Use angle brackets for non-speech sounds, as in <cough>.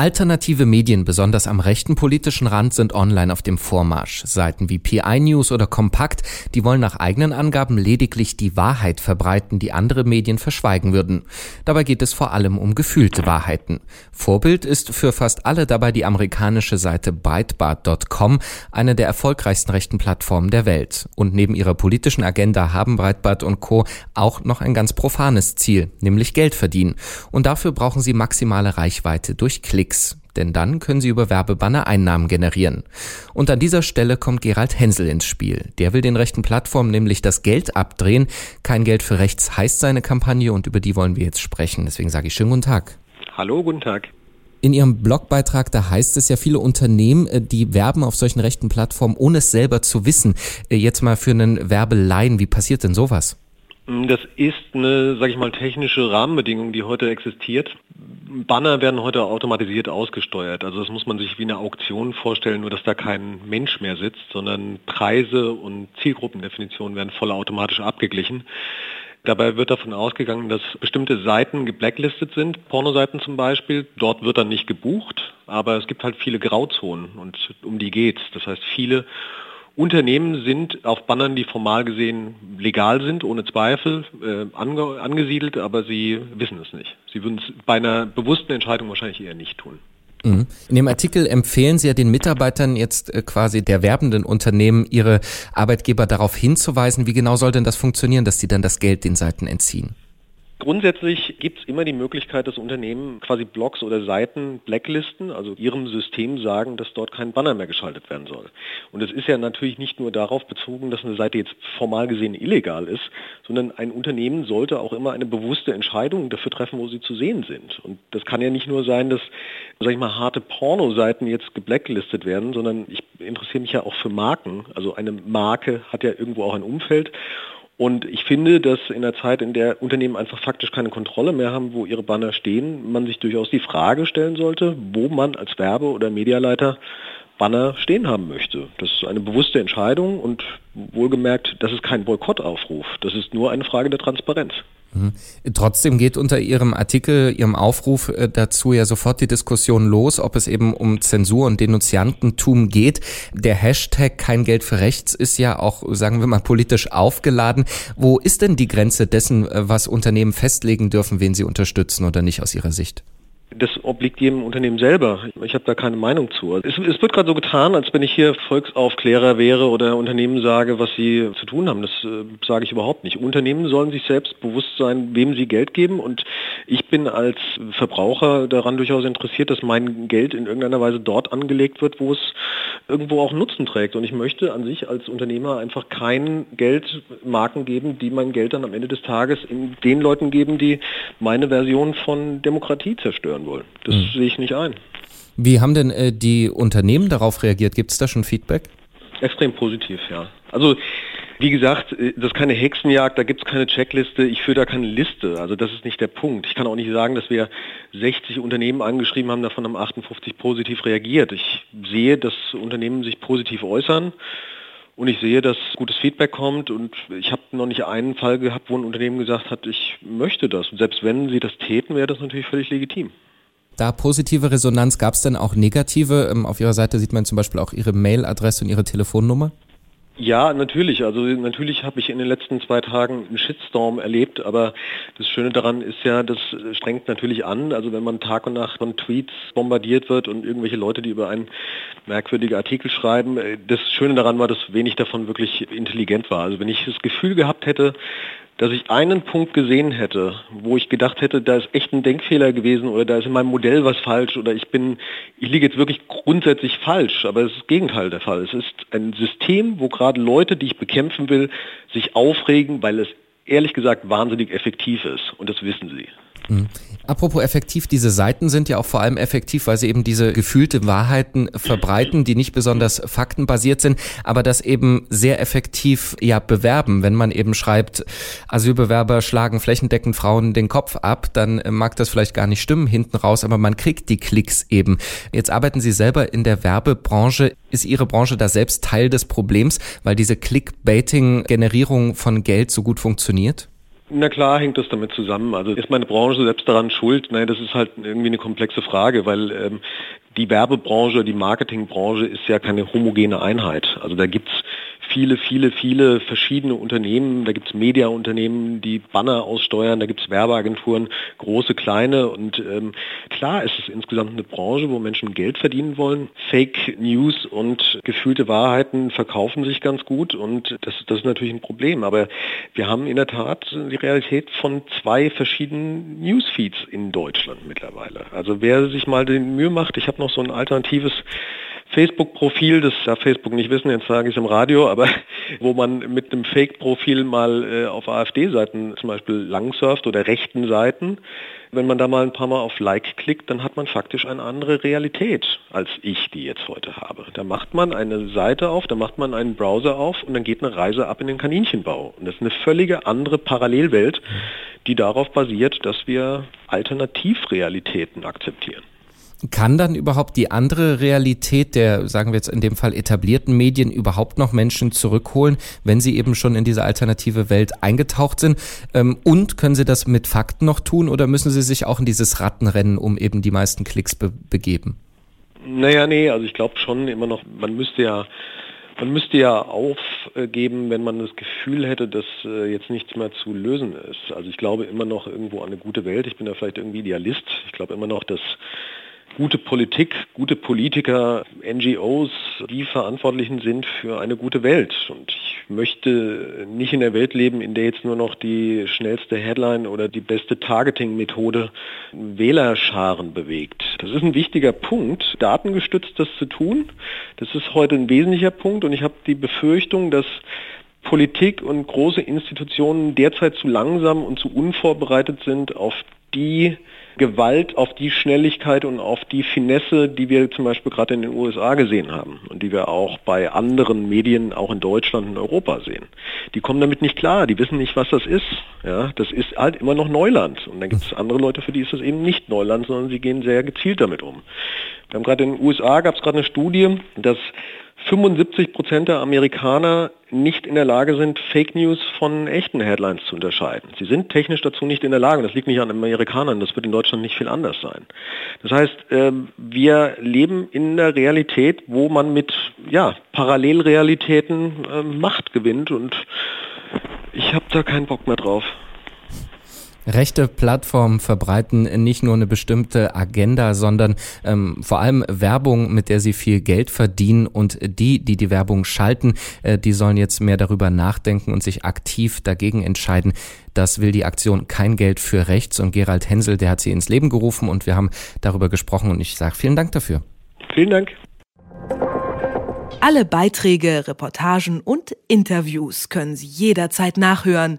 Alternative Medien, besonders am rechten politischen Rand, sind online auf dem Vormarsch. Seiten wie PI News oder Kompakt, die wollen nach eigenen Angaben lediglich die Wahrheit verbreiten, die andere Medien verschweigen würden. Dabei geht es vor allem um gefühlte Wahrheiten. Vorbild ist für fast alle dabei die amerikanische Seite Breitbart.com, eine der erfolgreichsten rechten Plattformen der Welt. Und neben ihrer politischen Agenda haben Breitbart und Co. auch noch ein ganz profanes Ziel, nämlich Geld verdienen. Und dafür brauchen sie maximale Reichweite durch Klicks. Klicks, denn dann können Sie über Werbebanner Einnahmen generieren. Und an dieser Stelle kommt Gerald Hensel ins Spiel. Der will den rechten Plattformen nämlich das Geld abdrehen. Kein Geld für rechts heißt seine Kampagne und über die wollen wir jetzt sprechen. Deswegen sage ich schönen guten Tag. Hallo, guten Tag. In Ihrem Blogbeitrag, da heißt es ja, viele Unternehmen, äh, die werben auf solchen rechten Plattformen, ohne es selber zu wissen. Äh, jetzt mal für einen Werbeleien, wie passiert denn sowas? Das ist eine, sage ich mal, technische Rahmenbedingung, die heute existiert. Banner werden heute automatisiert ausgesteuert. Also das muss man sich wie eine Auktion vorstellen, nur dass da kein Mensch mehr sitzt, sondern Preise und Zielgruppendefinitionen werden vollautomatisch abgeglichen. Dabei wird davon ausgegangen, dass bestimmte Seiten geblacklistet sind, Pornoseiten zum Beispiel. Dort wird dann nicht gebucht, aber es gibt halt viele Grauzonen und um die geht's. Das heißt, viele Unternehmen sind auf Bannern, die formal gesehen legal sind, ohne Zweifel, äh, ange angesiedelt, aber sie wissen es nicht. Sie würden es bei einer bewussten Entscheidung wahrscheinlich eher nicht tun. Mhm. In dem Artikel empfehlen Sie ja den Mitarbeitern jetzt äh, quasi der werbenden Unternehmen, ihre Arbeitgeber darauf hinzuweisen. Wie genau soll denn das funktionieren, dass sie dann das Geld den Seiten entziehen? Grundsätzlich gibt es immer die Möglichkeit, dass Unternehmen quasi Blogs oder Seiten blacklisten, also ihrem System sagen, dass dort kein Banner mehr geschaltet werden soll. Und es ist ja natürlich nicht nur darauf bezogen, dass eine Seite jetzt formal gesehen illegal ist, sondern ein Unternehmen sollte auch immer eine bewusste Entscheidung dafür treffen, wo sie zu sehen sind. Und das kann ja nicht nur sein, dass, sag ich mal, harte Pornoseiten jetzt geblacklistet werden, sondern ich interessiere mich ja auch für Marken. Also eine Marke hat ja irgendwo auch ein Umfeld. Und ich finde, dass in der Zeit, in der Unternehmen einfach faktisch keine Kontrolle mehr haben, wo ihre Banner stehen, man sich durchaus die Frage stellen sollte, wo man als Werbe- oder Medialeiter Banner stehen haben möchte. Das ist eine bewusste Entscheidung und wohlgemerkt, das ist kein Boykottaufruf. Das ist nur eine Frage der Transparenz. Mhm. Trotzdem geht unter Ihrem Artikel, Ihrem Aufruf äh, dazu ja sofort die Diskussion los, ob es eben um Zensur und Denunziantentum geht. Der Hashtag kein Geld für rechts ist ja auch, sagen wir mal, politisch aufgeladen. Wo ist denn die Grenze dessen, äh, was Unternehmen festlegen dürfen, wen sie unterstützen oder nicht aus Ihrer Sicht? Das obliegt jedem Unternehmen selber. Ich habe da keine Meinung zu. Es, es wird gerade so getan, als wenn ich hier Volksaufklärer wäre oder Unternehmen sage, was sie zu tun haben. Das äh, sage ich überhaupt nicht. Unternehmen sollen sich selbst bewusst sein, wem sie Geld geben. Und ich bin als Verbraucher daran durchaus interessiert, dass mein Geld in irgendeiner Weise dort angelegt wird, wo es irgendwo auch Nutzen trägt. Und ich möchte an sich als Unternehmer einfach kein Geld Marken geben, die mein Geld dann am Ende des Tages den Leuten geben, die meine Version von Demokratie zerstören werden wollen. Das mhm. sehe ich nicht ein. Wie haben denn äh, die Unternehmen darauf reagiert? Gibt es da schon Feedback? Extrem positiv, ja. Also wie gesagt, äh, das ist keine Hexenjagd, da gibt es keine Checkliste, ich führe da keine Liste. Also das ist nicht der Punkt. Ich kann auch nicht sagen, dass wir 60 Unternehmen angeschrieben haben, davon haben 58 positiv reagiert. Ich sehe, dass Unternehmen sich positiv äußern. Und ich sehe, dass gutes Feedback kommt und ich habe noch nicht einen Fall gehabt, wo ein Unternehmen gesagt hat, ich möchte das. Und selbst wenn sie das täten, wäre das natürlich völlig legitim. Da positive Resonanz, gab es denn auch negative? Ähm, auf Ihrer Seite sieht man zum Beispiel auch Ihre Mailadresse und Ihre Telefonnummer? Ja, natürlich. Also natürlich habe ich in den letzten zwei Tagen einen Shitstorm erlebt, aber das Schöne daran ist ja, das strengt natürlich an. Also wenn man Tag und Nacht von Tweets bombardiert wird und irgendwelche Leute, die über einen merkwürdigen Artikel schreiben, äh, das Schöne daran war, dass wenig davon wirklich intelligent war. Also wenn ich das Gefühl gehabt hätte, dass ich einen Punkt gesehen hätte, wo ich gedacht hätte, da ist echt ein Denkfehler gewesen oder da ist in meinem Modell was falsch oder ich bin, ich liege jetzt wirklich grundsätzlich falsch, aber es ist das Gegenteil der Fall. Es ist ein System, wo gerade Leute, die ich bekämpfen will, sich aufregen, weil es ehrlich gesagt wahnsinnig effektiv ist und das wissen sie. Mhm. Apropos effektiv, diese Seiten sind ja auch vor allem effektiv, weil sie eben diese gefühlte Wahrheiten verbreiten, die nicht besonders faktenbasiert sind, aber das eben sehr effektiv ja bewerben. Wenn man eben schreibt, Asylbewerber schlagen flächendeckend Frauen den Kopf ab, dann mag das vielleicht gar nicht stimmen hinten raus, aber man kriegt die Klicks eben. Jetzt arbeiten Sie selber in der Werbebranche. Ist Ihre Branche da selbst Teil des Problems, weil diese Clickbaiting-Generierung von Geld so gut funktioniert? Na klar hängt das damit zusammen. Also ist meine Branche selbst daran schuld? Nein, das ist halt irgendwie eine komplexe Frage, weil ähm, die Werbebranche, die Marketingbranche ist ja keine homogene Einheit. Also da gibt's viele, viele, viele verschiedene Unternehmen. Da gibt's Mediaunternehmen, die Banner aussteuern, da gibt's Werbeagenturen, große, kleine. Und ähm, klar ist es insgesamt eine Branche, wo Menschen Geld verdienen wollen. Fake News und gefühlte Wahrheiten verkaufen sich ganz gut und das, das ist natürlich ein Problem. Aber wir haben in der Tat die Realität von zwei verschiedenen Newsfeeds in Deutschland mittlerweile. Also wer sich mal den Mühe macht, ich habe noch so ein alternatives Facebook-Profil, das darf Facebook nicht wissen, jetzt sage ich es im Radio, aber <laughs> wo man mit einem Fake-Profil mal äh, auf AfD-Seiten zum Beispiel langsurft oder rechten Seiten, wenn man da mal ein paar Mal auf Like klickt, dann hat man faktisch eine andere Realität, als ich die jetzt heute habe. Da macht man eine Seite auf, da macht man einen Browser auf und dann geht eine Reise ab in den Kaninchenbau. Und das ist eine völlige andere Parallelwelt, die darauf basiert, dass wir Alternativrealitäten akzeptieren. Kann dann überhaupt die andere Realität der, sagen wir jetzt in dem Fall etablierten Medien überhaupt noch Menschen zurückholen, wenn sie eben schon in diese alternative Welt eingetaucht sind? Ähm, und können sie das mit Fakten noch tun oder müssen sie sich auch in dieses Rattenrennen um eben die meisten Klicks be begeben? Naja, nee, also ich glaube schon immer noch, man müsste ja man müsste ja aufgeben, wenn man das Gefühl hätte, dass äh, jetzt nichts mehr zu lösen ist. Also ich glaube immer noch irgendwo an eine gute Welt. Ich bin da vielleicht irgendwie Idealist. Ich glaube immer noch, dass gute Politik, gute Politiker, NGOs, die Verantwortlichen sind für eine gute Welt. Und ich möchte nicht in der Welt leben, in der jetzt nur noch die schnellste Headline oder die beste Targeting-Methode Wählerscharen bewegt. Das ist ein wichtiger Punkt, datengestützt das zu tun. Das ist heute ein wesentlicher Punkt und ich habe die Befürchtung, dass Politik und große Institutionen derzeit zu langsam und zu unvorbereitet sind auf die Gewalt, auf die Schnelligkeit und auf die Finesse, die wir zum Beispiel gerade in den USA gesehen haben und die wir auch bei anderen Medien, auch in Deutschland und Europa sehen. Die kommen damit nicht klar, die wissen nicht, was das ist. Ja, das ist halt immer noch Neuland. Und dann gibt es andere Leute, für die ist das eben nicht Neuland, sondern sie gehen sehr gezielt damit um. Wir haben gerade in den USA gab es gerade eine Studie, dass 75 Prozent der Amerikaner nicht in der Lage sind, Fake News von echten Headlines zu unterscheiden. Sie sind technisch dazu nicht in der Lage. Das liegt nicht an Amerikanern. Das wird in Deutschland nicht viel anders sein. Das heißt, ähm, wir leben in der Realität, wo man mit ja, Parallelrealitäten ähm, Macht gewinnt und ich habe da keinen Bock mehr drauf. Rechte Plattformen verbreiten nicht nur eine bestimmte Agenda, sondern ähm, vor allem Werbung, mit der sie viel Geld verdienen. Und die, die die Werbung schalten, äh, die sollen jetzt mehr darüber nachdenken und sich aktiv dagegen entscheiden. Das will die Aktion Kein Geld für Rechts. Und Gerald Hensel, der hat sie ins Leben gerufen und wir haben darüber gesprochen. Und ich sage vielen Dank dafür. Vielen Dank. Alle Beiträge, Reportagen und Interviews können Sie jederzeit nachhören